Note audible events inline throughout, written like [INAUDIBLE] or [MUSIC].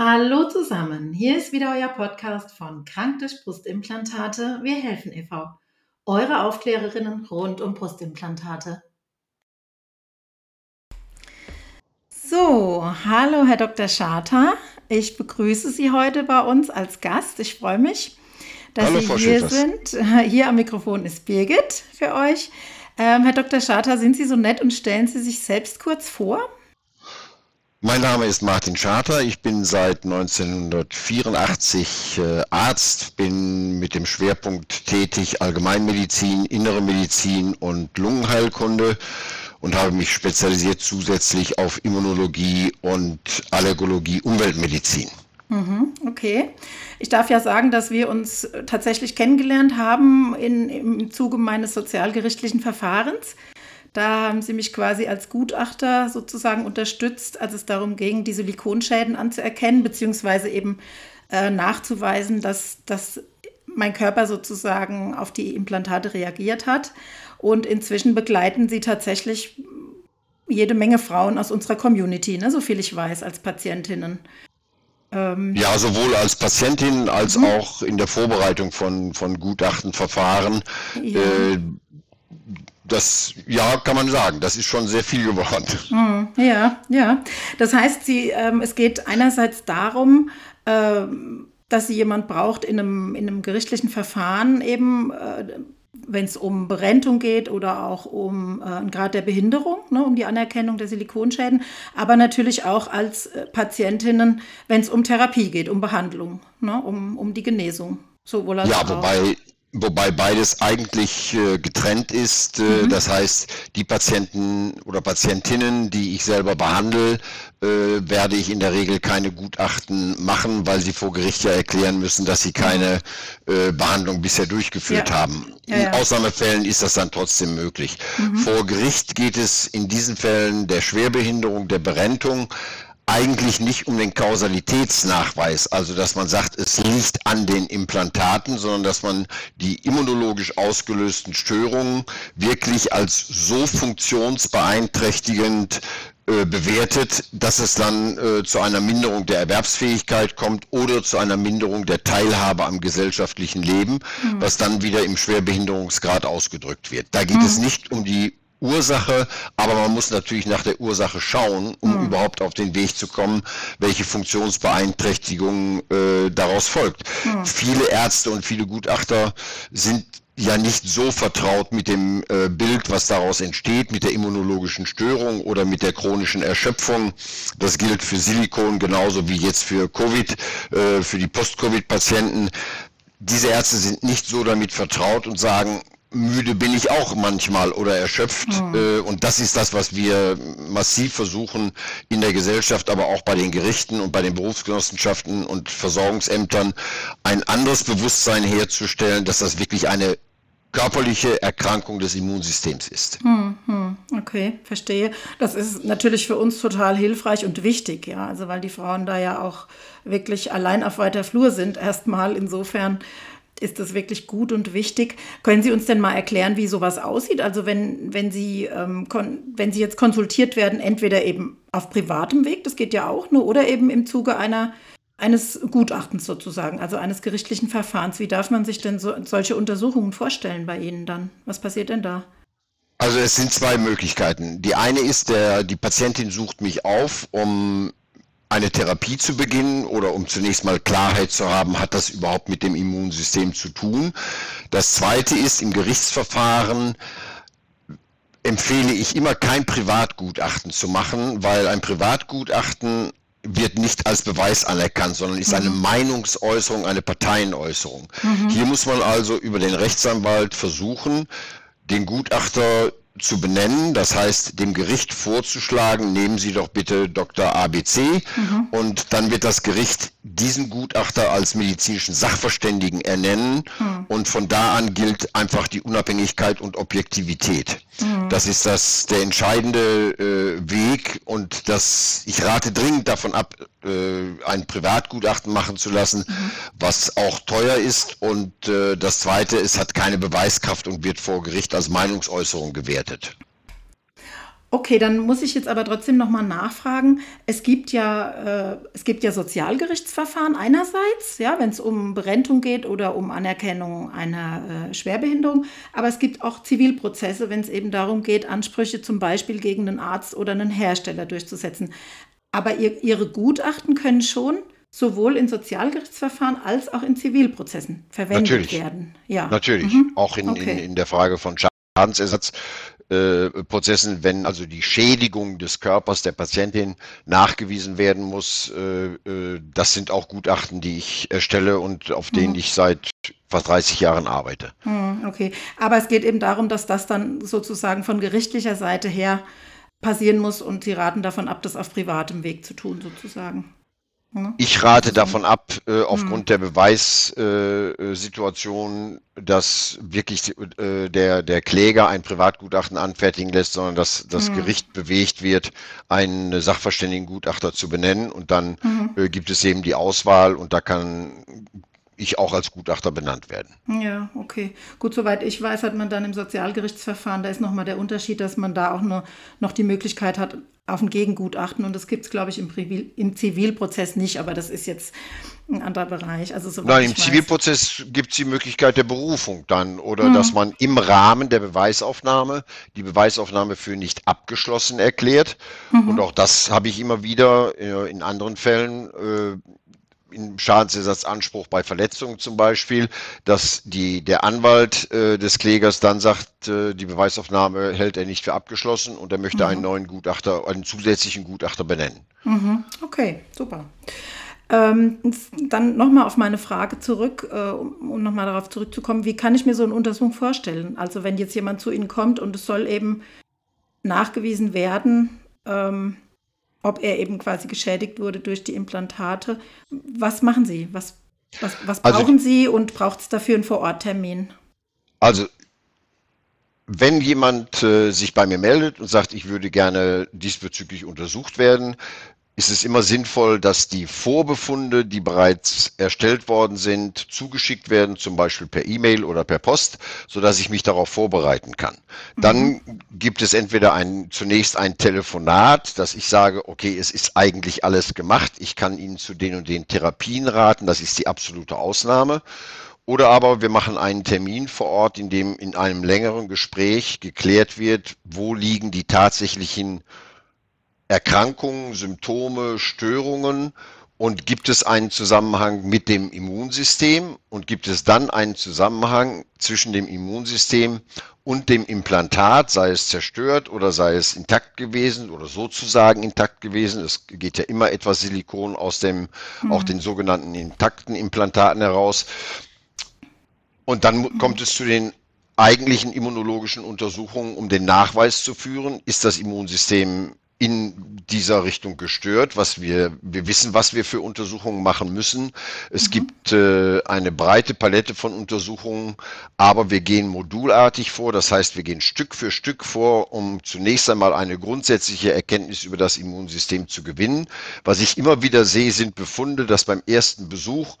Hallo zusammen, hier ist wieder euer Podcast von Krank durch Brustimplantate. Wir helfen e.V. Eure Aufklärerinnen rund um Brustimplantate. So, hallo Herr Dr. Scharter. Ich begrüße Sie heute bei uns als Gast. Ich freue mich, dass hallo, Sie Frau hier Schütters. sind. [LAUGHS] Hier am Mikrofon ist Birgit für euch. Ähm, Herr Dr. Scharter, sind Sie so nett und stellen Sie sich selbst kurz vor? Mein Name ist Martin Scharter. Ich bin seit 1984 äh, Arzt, bin mit dem Schwerpunkt tätig Allgemeinmedizin, Innere Medizin und Lungenheilkunde und habe mich spezialisiert zusätzlich auf Immunologie und Allergologie, Umweltmedizin. Mhm, okay. Ich darf ja sagen, dass wir uns tatsächlich kennengelernt haben in, im Zuge meines sozialgerichtlichen Verfahrens. Da haben sie mich quasi als Gutachter sozusagen unterstützt, als es darum ging, die Silikonschäden anzuerkennen, beziehungsweise eben äh, nachzuweisen, dass, dass mein Körper sozusagen auf die Implantate reagiert hat. Und inzwischen begleiten sie tatsächlich jede Menge Frauen aus unserer Community, ne, so viel ich weiß, als Patientinnen. Ähm, ja, sowohl als Patientin als mhm. auch in der Vorbereitung von, von Gutachtenverfahren. Ja. Äh, das, ja, kann man sagen, das ist schon sehr viel geworden. Mhm, ja, ja. Das heißt, sie, ähm, es geht einerseits darum, ähm, dass sie jemand braucht in einem, in einem gerichtlichen Verfahren eben, äh, wenn es um Berentung geht oder auch um äh, einen Grad der Behinderung, ne, um die Anerkennung der Silikonschäden, aber natürlich auch als äh, Patientinnen, wenn es um Therapie geht, um Behandlung, ne, um, um die Genesung. Sowohl als ja, auch. wobei Wobei beides eigentlich äh, getrennt ist. Äh, mhm. Das heißt, die Patienten oder Patientinnen, die ich selber behandle, äh, werde ich in der Regel keine Gutachten machen, weil sie vor Gericht ja erklären müssen, dass sie keine äh, Behandlung bisher durchgeführt ja. haben. In ja, ja. Ausnahmefällen ist das dann trotzdem möglich. Mhm. Vor Gericht geht es in diesen Fällen der Schwerbehinderung, der Berentung eigentlich nicht um den Kausalitätsnachweis, also dass man sagt, es liegt an den Implantaten, sondern dass man die immunologisch ausgelösten Störungen wirklich als so funktionsbeeinträchtigend äh, bewertet, dass es dann äh, zu einer Minderung der Erwerbsfähigkeit kommt oder zu einer Minderung der Teilhabe am gesellschaftlichen Leben, mhm. was dann wieder im Schwerbehinderungsgrad ausgedrückt wird. Da geht mhm. es nicht um die Ursache, aber man muss natürlich nach der Ursache schauen, um mhm. überhaupt auf den Weg zu kommen, welche Funktionsbeeinträchtigung äh, daraus folgt. Mhm. Viele Ärzte und viele Gutachter sind ja nicht so vertraut mit dem äh, Bild, was daraus entsteht, mit der immunologischen Störung oder mit der chronischen Erschöpfung. Das gilt für Silikon genauso wie jetzt für Covid, äh, für die Post-Covid-Patienten. Diese Ärzte sind nicht so damit vertraut und sagen, müde bin ich auch manchmal oder erschöpft. Mhm. und das ist das, was wir massiv versuchen in der Gesellschaft, aber auch bei den Gerichten und bei den Berufsgenossenschaften und Versorgungsämtern ein anderes Bewusstsein herzustellen, dass das wirklich eine körperliche Erkrankung des Immunsystems ist. Hm, hm, okay, verstehe. Das ist natürlich für uns total hilfreich und wichtig, ja, also weil die Frauen da ja auch wirklich allein auf weiter Flur sind, erstmal insofern ist das wirklich gut und wichtig. Können Sie uns denn mal erklären, wie sowas aussieht? Also wenn, wenn, Sie, ähm, wenn Sie jetzt konsultiert werden, entweder eben auf privatem Weg, das geht ja auch, nur, oder eben im Zuge einer, eines Gutachtens sozusagen, also eines gerichtlichen Verfahrens. Wie darf man sich denn so, solche Untersuchungen vorstellen bei Ihnen dann? Was passiert denn da? Also es sind zwei Möglichkeiten. Die eine ist, der, die Patientin sucht mich auf, um eine Therapie zu beginnen oder um zunächst mal Klarheit zu haben, hat das überhaupt mit dem Immunsystem zu tun. Das Zweite ist, im Gerichtsverfahren empfehle ich immer kein Privatgutachten zu machen, weil ein Privatgutachten wird nicht als Beweis anerkannt, sondern ist eine mhm. Meinungsäußerung, eine Parteienäußerung. Mhm. Hier muss man also über den Rechtsanwalt versuchen, den Gutachter zu benennen, das heißt dem Gericht vorzuschlagen, nehmen Sie doch bitte Dr. ABC mhm. und dann wird das Gericht diesen Gutachter als medizinischen Sachverständigen ernennen mhm. und von da an gilt einfach die Unabhängigkeit und Objektivität. Mhm. Das ist das der entscheidende äh, Weg und das ich rate dringend davon ab, äh, ein Privatgutachten machen zu lassen, mhm. was auch teuer ist und äh, das zweite, es hat keine Beweiskraft und wird vor Gericht als Meinungsäußerung gewertet. Okay, dann muss ich jetzt aber trotzdem nochmal nachfragen. Es gibt ja, äh, es gibt ja Sozialgerichtsverfahren einerseits, ja, wenn es um Berentung geht oder um Anerkennung einer äh, Schwerbehinderung, aber es gibt auch Zivilprozesse, wenn es eben darum geht, Ansprüche zum Beispiel gegen einen Arzt oder einen Hersteller durchzusetzen. Aber ihr, Ihre Gutachten können schon sowohl in Sozialgerichtsverfahren als auch in Zivilprozessen verwendet Natürlich. werden. Ja, natürlich. Mhm. Auch in, okay. in, in der Frage von Schadensersatz äh, Prozessen, wenn also die Schädigung des Körpers der Patientin nachgewiesen werden muss. Äh, äh, das sind auch Gutachten, die ich erstelle und auf denen mhm. ich seit fast 30 Jahren arbeite. Mhm, okay, aber es geht eben darum, dass das dann sozusagen von gerichtlicher Seite her passieren muss und Sie raten davon ab, das auf privatem Weg zu tun, sozusagen. Ne? Ich rate davon ab, äh, aufgrund hm. der Beweissituation, äh, dass wirklich äh, der, der Kläger ein Privatgutachten anfertigen lässt, sondern dass das hm. Gericht bewegt wird, einen Sachverständigengutachter zu benennen. Und dann hm. Äh, gibt es eben die Auswahl und da kann ich auch als Gutachter benannt werden. Ja, okay. Gut, soweit ich weiß, hat man dann im Sozialgerichtsverfahren, da ist nochmal der Unterschied, dass man da auch nur, noch die Möglichkeit hat auf ein Gegengutachten und das gibt es, glaube ich, im, im, Zivilprozess nicht, aber das ist jetzt ein anderer Bereich. Also, Nein, im Zivilprozess gibt es die Möglichkeit der Berufung dann oder mhm. dass man im Rahmen der Beweisaufnahme die Beweisaufnahme für nicht abgeschlossen erklärt. Mhm. Und auch das habe ich immer wieder äh, in anderen Fällen äh, im Schadensersatzanspruch bei Verletzungen zum Beispiel, dass die, der Anwalt äh, des Klägers dann sagt, äh, die Beweisaufnahme hält er nicht für abgeschlossen und er möchte mhm. einen neuen Gutachter, einen zusätzlichen Gutachter benennen. Mhm. Okay, super. Ähm, dann nochmal auf meine Frage zurück, äh, um nochmal darauf zurückzukommen, wie kann ich mir so eine Untersuchung vorstellen? Also wenn jetzt jemand zu Ihnen kommt und es soll eben nachgewiesen werden, ähm, ob er eben quasi geschädigt wurde durch die Implantate. Was machen Sie? Was, was, was also brauchen also, Sie und braucht es dafür einen Vororttermin? Also wenn jemand äh, sich bei mir meldet und sagt, ich würde gerne diesbezüglich untersucht werden, ist es immer sinnvoll, dass die Vorbefunde, die bereits erstellt worden sind, zugeschickt werden, zum Beispiel per E-Mail oder per Post, so dass ich mich darauf vorbereiten kann. Mhm. Dann gibt es entweder ein, zunächst ein Telefonat, dass ich sage, okay, es ist eigentlich alles gemacht, ich kann Ihnen zu den und den Therapien raten, das ist die absolute Ausnahme. Oder aber wir machen einen Termin vor Ort, in dem in einem längeren Gespräch geklärt wird, wo liegen die tatsächlichen Erkrankungen, Symptome, Störungen und gibt es einen Zusammenhang mit dem Immunsystem und gibt es dann einen Zusammenhang zwischen dem Immunsystem und dem Implantat, sei es zerstört oder sei es intakt gewesen oder sozusagen intakt gewesen. Es geht ja immer etwas Silikon aus dem, mhm. auch den sogenannten intakten Implantaten heraus. Und dann mhm. kommt es zu den eigentlichen immunologischen Untersuchungen, um den Nachweis zu führen, ist das Immunsystem in dieser Richtung gestört, was wir, wir wissen, was wir für Untersuchungen machen müssen. Es mhm. gibt äh, eine breite Palette von Untersuchungen, aber wir gehen modulartig vor. Das heißt, wir gehen Stück für Stück vor, um zunächst einmal eine grundsätzliche Erkenntnis über das Immunsystem zu gewinnen. Was ich immer wieder sehe, sind Befunde, dass beim ersten Besuch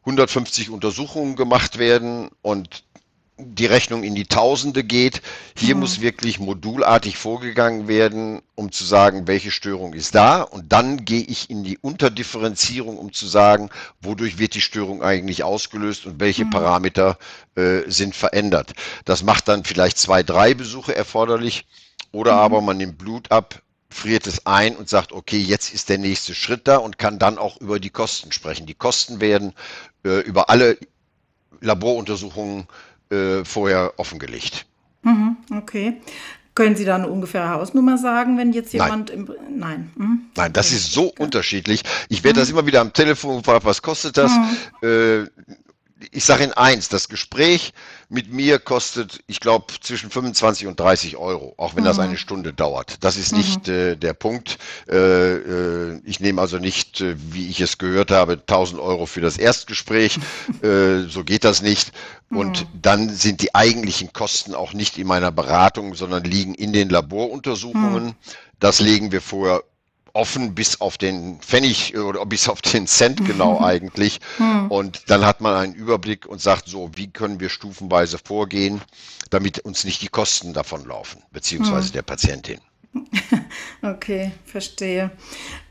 150 Untersuchungen gemacht werden und die Rechnung in die Tausende geht. Hier mhm. muss wirklich modulartig vorgegangen werden, um zu sagen, welche Störung ist da. Und dann gehe ich in die Unterdifferenzierung, um zu sagen, wodurch wird die Störung eigentlich ausgelöst und welche mhm. Parameter äh, sind verändert. Das macht dann vielleicht zwei, drei Besuche erforderlich. Oder mhm. aber man nimmt Blut ab, friert es ein und sagt, okay, jetzt ist der nächste Schritt da und kann dann auch über die Kosten sprechen. Die Kosten werden äh, über alle Laboruntersuchungen äh, vorher offengelegt. Mhm, okay. Können Sie da eine ungefähre Hausnummer sagen, wenn jetzt jemand Nein. im. Nein. Mhm. Nein, das ist so okay. unterschiedlich. Ich werde mhm. das immer wieder am Telefon gefragt, was kostet das? Mhm. Äh, ich sage Ihnen eins, das Gespräch mit mir kostet, ich glaube, zwischen 25 und 30 Euro, auch wenn mhm. das eine Stunde dauert. Das ist nicht mhm. äh, der Punkt. Äh, äh, ich nehme also nicht, äh, wie ich es gehört habe, 1000 Euro für das Erstgespräch. [LAUGHS] Äh, so geht das nicht. Und mhm. dann sind die eigentlichen Kosten auch nicht in meiner Beratung, sondern liegen in den Laboruntersuchungen. Mhm. Das legen wir vorher offen bis auf den Pfennig oder bis auf den Cent genau [LAUGHS] eigentlich. Hm. Und dann hat man einen Überblick und sagt so, wie können wir stufenweise vorgehen, damit uns nicht die Kosten davon laufen, beziehungsweise hm. der Patientin. [LAUGHS] Okay, verstehe.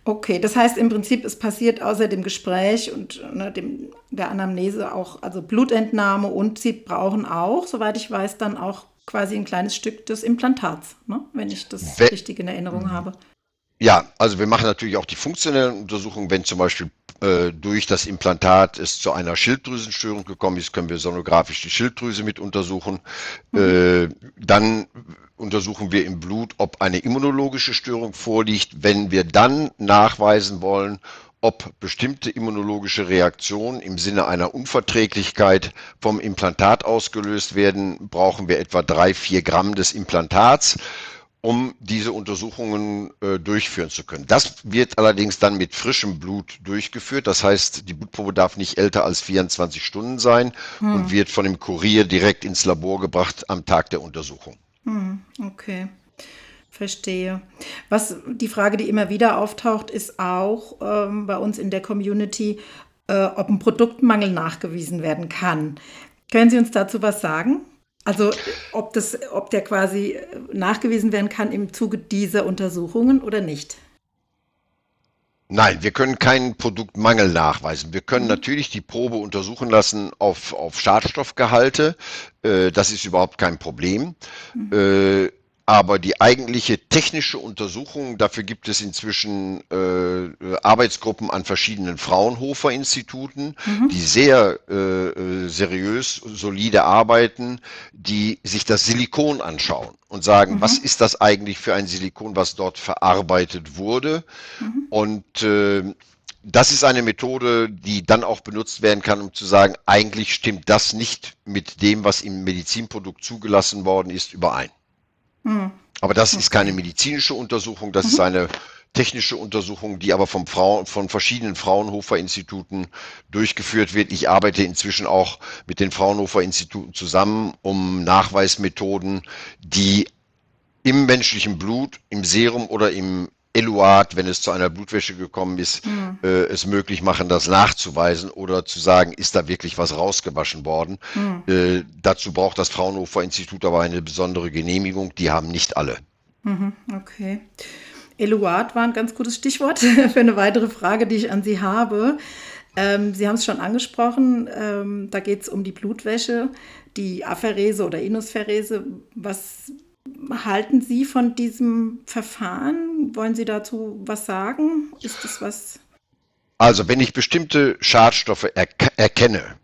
Okay, das heißt im Prinzip, es passiert außer dem Gespräch und ne, dem, der Anamnese auch, also Blutentnahme und Sie brauchen auch, soweit ich weiß, dann auch quasi ein kleines Stück des Implantats, ne? wenn ich das We richtig in Erinnerung habe. Ja, also wir machen natürlich auch die funktionellen Untersuchungen, wenn zum Beispiel äh, durch das Implantat es zu einer Schilddrüsenstörung gekommen ist, können wir sonografisch die Schilddrüse mit untersuchen. Mhm. Äh, dann untersuchen wir im Blut, ob eine immunologische Störung vorliegt. Wenn wir dann nachweisen wollen, ob bestimmte immunologische Reaktionen im Sinne einer Unverträglichkeit vom Implantat ausgelöst werden, brauchen wir etwa drei, vier Gramm des Implantats um diese Untersuchungen äh, durchführen zu können. Das wird allerdings dann mit frischem Blut durchgeführt. Das heißt, die Blutprobe darf nicht älter als 24 Stunden sein hm. und wird von dem Kurier direkt ins Labor gebracht am Tag der Untersuchung. Hm, okay. Verstehe. Was die Frage, die immer wieder auftaucht, ist auch ähm, bei uns in der Community, äh, ob ein Produktmangel nachgewiesen werden kann. Können Sie uns dazu was sagen? Also ob, das, ob der quasi nachgewiesen werden kann im Zuge dieser Untersuchungen oder nicht? Nein, wir können keinen Produktmangel nachweisen. Wir können mhm. natürlich die Probe untersuchen lassen auf, auf Schadstoffgehalte. Äh, das ist überhaupt kein Problem. Mhm. Äh, aber die eigentliche technische Untersuchung, dafür gibt es inzwischen äh, Arbeitsgruppen an verschiedenen Fraunhofer-Instituten, mhm. die sehr äh, äh, seriös, solide arbeiten, die sich das Silikon anschauen und sagen, mhm. was ist das eigentlich für ein Silikon, was dort verarbeitet wurde. Mhm. Und äh, das ist eine Methode, die dann auch benutzt werden kann, um zu sagen, eigentlich stimmt das nicht mit dem, was im Medizinprodukt zugelassen worden ist, überein. Mhm. Aber das ist keine medizinische Untersuchung, das mhm. ist eine technische Untersuchung, die aber vom Frauen, von verschiedenen Fraunhofer-Instituten durchgeführt wird. Ich arbeite inzwischen auch mit den Fraunhofer-Instituten zusammen, um Nachweismethoden, die im menschlichen Blut, im Serum oder im Eluat, wenn es zu einer Blutwäsche gekommen ist, mhm. äh, es möglich machen, das nachzuweisen oder zu sagen, ist da wirklich was rausgewaschen worden. Mhm. Äh, dazu braucht das Fraunhofer Institut aber eine besondere Genehmigung. Die haben nicht alle. Mhm, okay. Eluat war ein ganz gutes Stichwort [LAUGHS] für eine weitere Frage, die ich an Sie habe. Ähm, Sie haben es schon angesprochen, ähm, da geht es um die Blutwäsche, die Apherese oder Inusferese. Was halten Sie von diesem Verfahren? Wollen Sie dazu was sagen? Ist das was? Also, wenn ich bestimmte Schadstoffe er erkenne,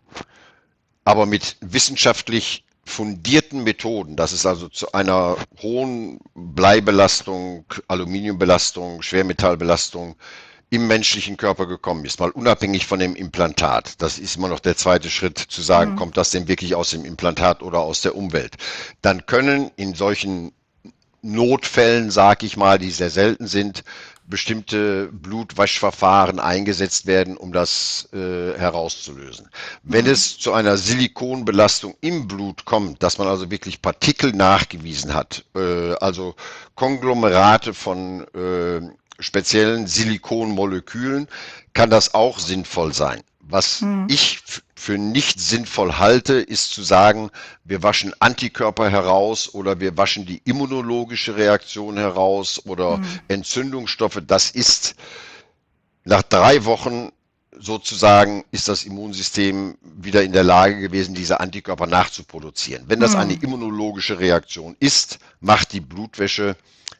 aber mit wissenschaftlich fundierten Methoden, dass es also zu einer hohen Bleibelastung, Aluminiumbelastung, Schwermetallbelastung im menschlichen Körper gekommen ist, mal unabhängig von dem Implantat. Das ist immer noch der zweite Schritt zu sagen, mhm. kommt das denn wirklich aus dem Implantat oder aus der Umwelt. Dann können in solchen Notfällen, sag ich mal, die sehr selten sind, bestimmte Blutwaschverfahren eingesetzt werden, um das äh, herauszulösen. Wenn mhm. es zu einer Silikonbelastung im Blut kommt, dass man also wirklich Partikel nachgewiesen hat, äh, also Konglomerate von äh, speziellen Silikonmolekülen kann das auch sinnvoll sein. Was hm. ich für nicht sinnvoll halte, ist zu sagen, wir waschen Antikörper heraus oder wir waschen die immunologische Reaktion heraus oder hm. Entzündungsstoffe. Das ist nach drei Wochen sozusagen ist das Immunsystem wieder in der Lage gewesen, diese Antikörper nachzuproduzieren. Wenn das hm. eine immunologische Reaktion ist, macht die Blutwäsche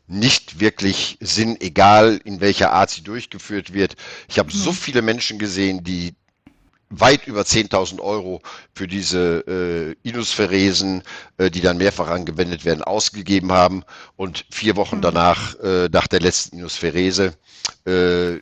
nicht wirklich Sinn, egal in welcher Art sie durchgeführt wird. Ich habe mhm. so viele Menschen gesehen, die weit über 10.000 Euro für diese äh, Inusferesen, äh, die dann mehrfach angewendet werden, ausgegeben haben und vier Wochen mhm. danach, äh, nach der letzten Inusferese, äh,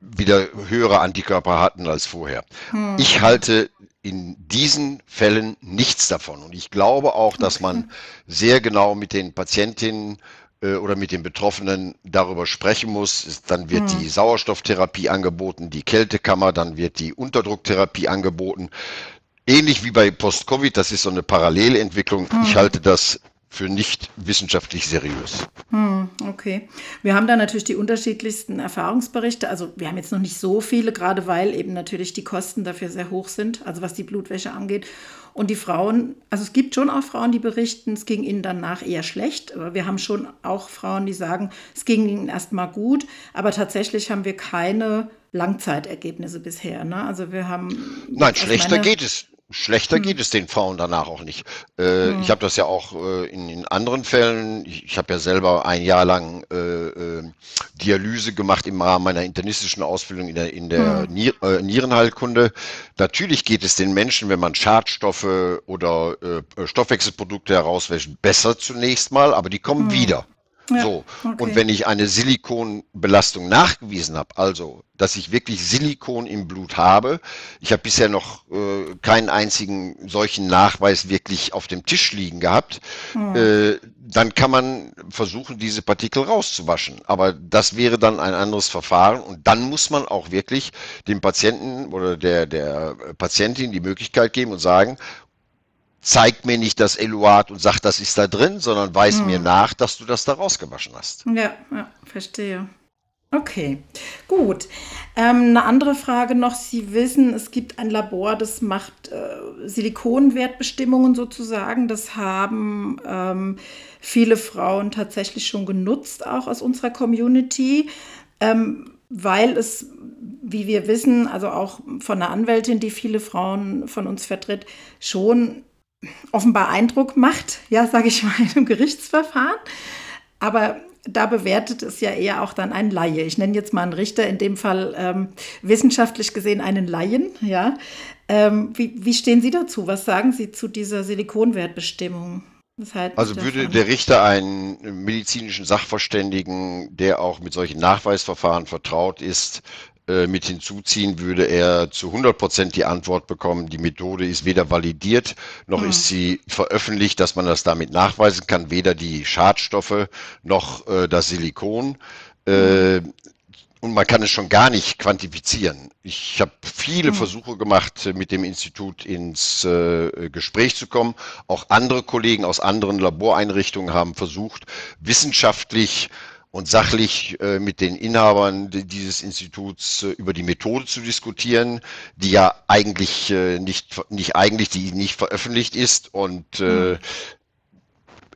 wieder höhere Antikörper hatten als vorher. Mhm. Ich halte in diesen Fällen nichts davon. Und ich glaube auch, dass man [LAUGHS] sehr genau mit den Patientinnen oder mit den Betroffenen darüber sprechen muss. Dann wird mhm. die Sauerstofftherapie angeboten, die Kältekammer, dann wird die Unterdrucktherapie angeboten. Ähnlich wie bei Post-Covid, das ist so eine Parallelentwicklung. Mhm. Ich halte das für nicht wissenschaftlich seriös. Hm, okay. Wir haben da natürlich die unterschiedlichsten Erfahrungsberichte. Also wir haben jetzt noch nicht so viele, gerade weil eben natürlich die Kosten dafür sehr hoch sind, also was die Blutwäsche angeht. Und die Frauen, also es gibt schon auch Frauen, die berichten, es ging ihnen danach eher schlecht. Aber wir haben schon auch Frauen, die sagen, es ging ihnen erstmal gut. Aber tatsächlich haben wir keine Langzeitergebnisse bisher. Ne? Also wir haben. Nein, schlechter geht es. Schlechter hm. geht es den Frauen danach auch nicht. Äh, hm. Ich habe das ja auch äh, in, in, anderen Fällen. Ich, ich habe ja selber ein Jahr lang äh, äh, Dialyse gemacht im Rahmen meiner internistischen Ausbildung in der, in der hm. Nier, äh, Nierenheilkunde. Natürlich geht es den Menschen, wenn man Schadstoffe oder äh, Stoffwechselprodukte herauswäscht, besser zunächst mal, aber die kommen hm. wieder. Ja, so. Okay. Und wenn ich eine Silikonbelastung nachgewiesen habe, also, dass ich wirklich Silikon im Blut habe, ich habe bisher noch äh, keinen einzigen solchen Nachweis wirklich auf dem Tisch liegen gehabt, hm. äh, dann kann man versuchen, diese Partikel rauszuwaschen. Aber das wäre dann ein anderes Verfahren und dann muss man auch wirklich dem Patienten oder der, der Patientin die Möglichkeit geben und sagen, zeigt mir nicht das Eluat und sagt, das ist da drin, sondern weiß hm. mir nach, dass du das da rausgewaschen hast. Ja, ja verstehe. Okay, gut. Ähm, eine andere Frage noch. Sie wissen, es gibt ein Labor, das macht äh, Silikonwertbestimmungen sozusagen. Das haben ähm, viele Frauen tatsächlich schon genutzt, auch aus unserer Community, ähm, weil es, wie wir wissen, also auch von einer Anwältin, die viele Frauen von uns vertritt, schon offenbar Eindruck macht, ja, sage ich mal, [LAUGHS] in einem Gerichtsverfahren. Aber da bewertet es ja eher auch dann ein Laie. Ich nenne jetzt mal einen Richter, in dem Fall ähm, wissenschaftlich gesehen einen Laien. Ja. Ähm, wie, wie stehen Sie dazu? Was sagen Sie zu dieser Silikonwertbestimmung? Also würde der Richter einen medizinischen Sachverständigen, der auch mit solchen Nachweisverfahren vertraut ist, äh, mit hinzuziehen, würde er zu 100 Prozent die Antwort bekommen, die Methode ist weder validiert, noch mhm. ist sie veröffentlicht, dass man das damit nachweisen kann, weder die Schadstoffe noch äh, das Silikon. Äh, und man kann es schon gar nicht quantifizieren. Ich habe viele mhm. Versuche gemacht, mit dem Institut ins äh, Gespräch zu kommen. Auch andere Kollegen aus anderen Laboreinrichtungen haben versucht, wissenschaftlich und sachlich äh, mit den Inhabern dieses Instituts äh, über die Methode zu diskutieren, die ja eigentlich äh, nicht, nicht eigentlich, die nicht veröffentlicht ist und mhm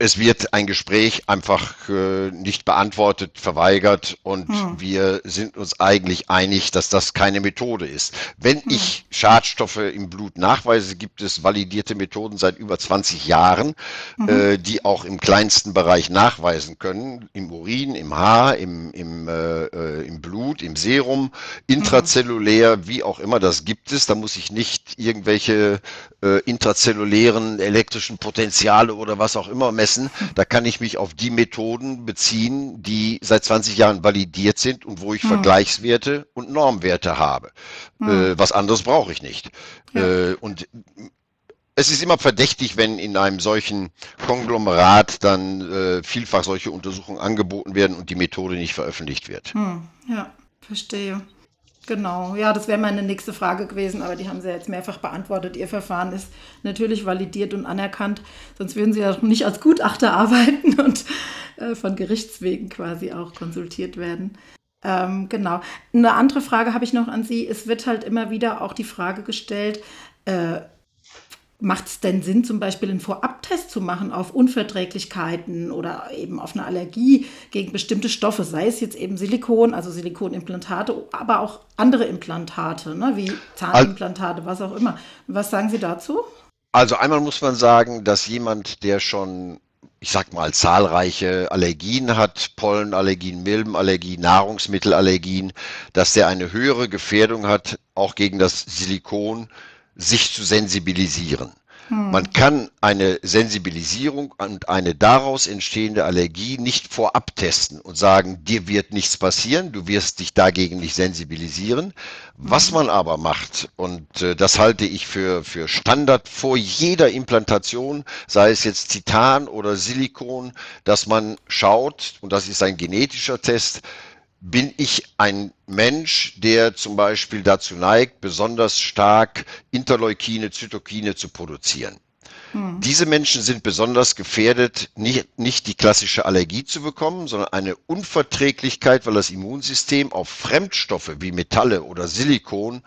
es wird ein Gespräch einfach äh, nicht beantwortet, verweigert und hm. wir sind uns eigentlich einig, dass das keine Methode ist. Wenn hm. ich Schadstoffe im Blut nachweise, gibt es validierte Methoden seit über 20 Jahren, mhm. äh, die auch im kleinsten Bereich nachweisen können, im Urin, im Haar, im, im, äh, äh im Blut, im Serum, intrazellulär, wie auch immer, das gibt es. Da muss ich nicht irgendwelche äh, intrazellulären elektrischen Potenziale oder was auch immer messen messen. Da kann ich mich auf die Methoden beziehen, die seit 20 Jahren validiert sind und wo ich hm. Vergleichswerte und Normwerte habe. Hm. Äh, was anderes brauche ich nicht. Ja. Äh, und es ist immer verdächtig, wenn in einem solchen Konglomerat dann äh, vielfach solche Untersuchungen angeboten werden und die Methode nicht veröffentlicht wird. Hm. Ja, verstehe. Genau, ja, das wäre meine nächste Frage gewesen, aber die haben Sie ja jetzt mehrfach beantwortet. Ihr Verfahren ist natürlich validiert und anerkannt, sonst würden Sie ja nicht als Gutachter [LAUGHS] arbeiten und äh, von Gerichtswegen quasi auch konsultiert werden. Ähm, genau. Eine andere Frage habe ich noch an Sie. Es wird halt immer wieder auch die Frage gestellt, äh, Macht es denn Sinn, zum Beispiel einen Vorabtest zu machen auf Unverträglichkeiten oder eben auf eine Allergie gegen bestimmte Stoffe, sei es jetzt eben Silikon, also Silikonimplantate, aber auch andere Implantate, ne, wie Zahnimplantate, was auch immer. Was sagen Sie dazu? Also einmal muss man sagen, dass jemand, der schon ich sag mal, zahlreiche Allergien hat, Pollenallergien, Milbenallergien, Nahrungsmittelallergien, dass der eine höhere Gefährdung hat, auch gegen das Silikon, sich zu sensibilisieren. Hm. Man kann eine Sensibilisierung und eine daraus entstehende Allergie nicht vorab testen und sagen, dir wird nichts passieren, du wirst dich dagegen nicht sensibilisieren. Was hm. man aber macht, und äh, das halte ich für, für Standard vor jeder Implantation, sei es jetzt Titan oder Silikon, dass man schaut, und das ist ein genetischer Test, bin ich ein Mensch, der zum Beispiel dazu neigt, besonders stark Interleukine, Zytokine zu produzieren. Hm. Diese Menschen sind besonders gefährdet, nicht, nicht die klassische Allergie zu bekommen, sondern eine Unverträglichkeit, weil das Immunsystem auf Fremdstoffe wie Metalle oder Silikon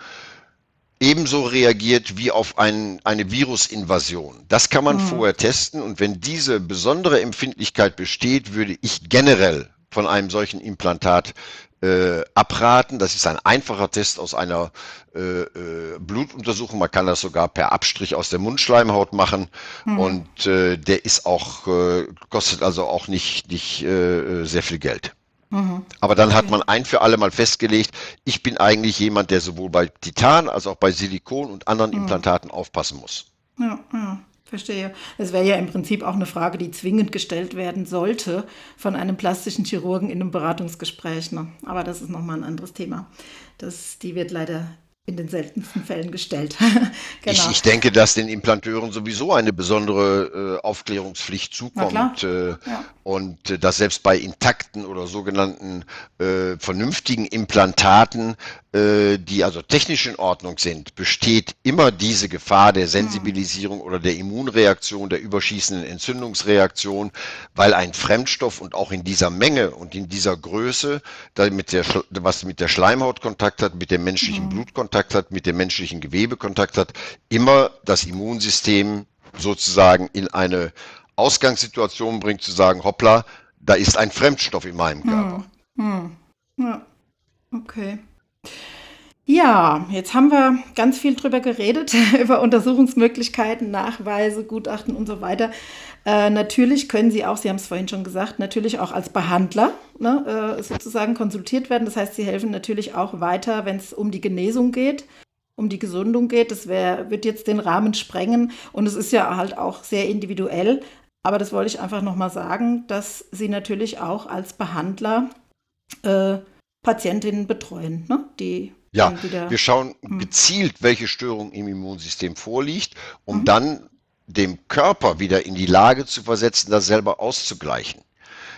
ebenso reagiert wie auf ein, eine Virusinvasion. Das kann man mhm. vorher testen und wenn diese besondere Empfindlichkeit besteht, würde ich generell von einem solchen Implantat äh, abraten. Das ist ein einfacher Test aus einer äh, äh, Blutuntersuchung. Man kann das sogar per Abstrich aus der Mundschleimhaut machen mhm. und äh, der ist auch äh, kostet also auch nicht nicht äh, sehr viel Geld. Mhm. Aber dann hat man ein für alle Mal festgelegt, ich bin eigentlich jemand, der sowohl bei Titan als auch bei Silikon und anderen mhm. Implantaten aufpassen muss. Ja, ja. Verstehe. Es wäre ja im Prinzip auch eine Frage, die zwingend gestellt werden sollte von einem plastischen Chirurgen in einem Beratungsgespräch. Ne? Aber das ist nochmal ein anderes Thema. Das, die wird leider in den seltensten Fällen gestellt. [LAUGHS] genau. ich, ich, denke, dass den Implanteuren sowieso eine besondere äh, Aufklärungspflicht zukommt äh, ja. Und äh, dass selbst bei intakten oder sogenannten äh, vernünftigen Implantaten, äh, die also technisch in Ordnung sind, besteht immer diese Gefahr der Sensibilisierung mhm. oder der Immunreaktion, der überschießenden Entzündungsreaktion, weil ein Fremdstoff und auch in dieser Menge und in dieser Größe, da mit der, was mit der Schleimhaut Kontakt hat, mit dem menschlichen mhm. Blut Kontakt hat, mit dem menschlichen Gewebe Kontakt hat, immer das Immunsystem sozusagen in eine Ausgangssituation bringt, zu sagen, hoppla, da ist ein Fremdstoff in meinem Körper. Hm. Hm. Ja, okay. Ja, jetzt haben wir ganz viel drüber geredet, [LAUGHS] über Untersuchungsmöglichkeiten, Nachweise, Gutachten und so weiter. Äh, natürlich können Sie auch, Sie haben es vorhin schon gesagt, natürlich auch als Behandler ne, äh, sozusagen konsultiert werden. Das heißt, Sie helfen natürlich auch weiter, wenn es um die Genesung geht, um die Gesundung geht. Das wär, wird jetzt den Rahmen sprengen und es ist ja halt auch sehr individuell. Aber das wollte ich einfach nochmal sagen, dass Sie natürlich auch als Behandler äh, Patientinnen betreuen, ne, die ja, wir schauen hm. gezielt, welche Störung im Immunsystem vorliegt, um mhm. dann dem Körper wieder in die Lage zu versetzen, das selber auszugleichen.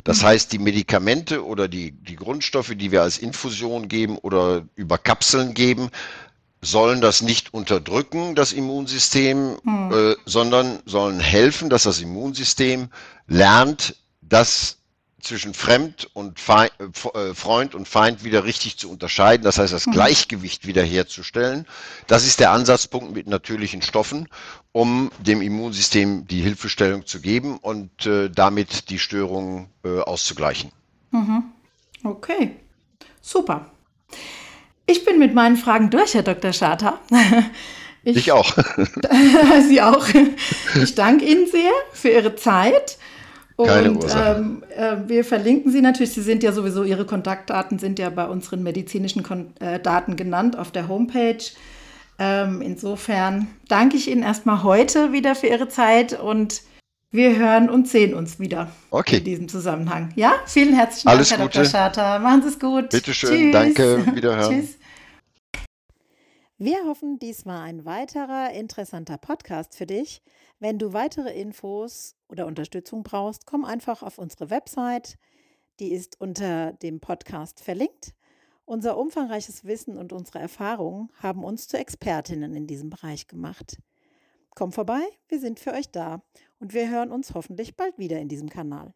Das mhm. heißt, die Medikamente oder die, die Grundstoffe, die wir als Infusion geben oder über Kapseln geben, sollen das nicht unterdrücken, das Immunsystem, mhm. äh, sondern sollen helfen, dass das Immunsystem lernt, das zwischen Fremd und Feind, äh, Freund und Feind wieder richtig zu unterscheiden, das heißt das mhm. Gleichgewicht wiederherzustellen. Das ist der Ansatzpunkt mit natürlichen Stoffen, um dem Immunsystem die Hilfestellung zu geben und äh, damit die Störungen äh, auszugleichen. Mhm. Okay, super. Ich bin mit meinen Fragen durch, Herr Dr. Scharter. Ich, [LAUGHS] ich auch. [LAUGHS] Sie auch. Ich danke Ihnen sehr für Ihre Zeit. Keine und ähm, äh, wir verlinken Sie natürlich. Sie sind ja sowieso, Ihre Kontaktdaten sind ja bei unseren medizinischen Kon äh, Daten genannt auf der Homepage. Ähm, insofern danke ich Ihnen erstmal heute wieder für Ihre Zeit und wir hören und sehen uns wieder okay. in diesem Zusammenhang. Ja, vielen herzlichen Dank, Herr Gute. Dr. Scharter. Machen Sie es gut. Bitte schön, danke, wiederhören. Tschüss. Wir hoffen, dies war ein weiterer interessanter Podcast für dich. Wenn du weitere Infos oder Unterstützung brauchst, komm einfach auf unsere Website. Die ist unter dem Podcast verlinkt. Unser umfangreiches Wissen und unsere Erfahrungen haben uns zu Expertinnen in diesem Bereich gemacht. Komm vorbei, wir sind für euch da und wir hören uns hoffentlich bald wieder in diesem Kanal.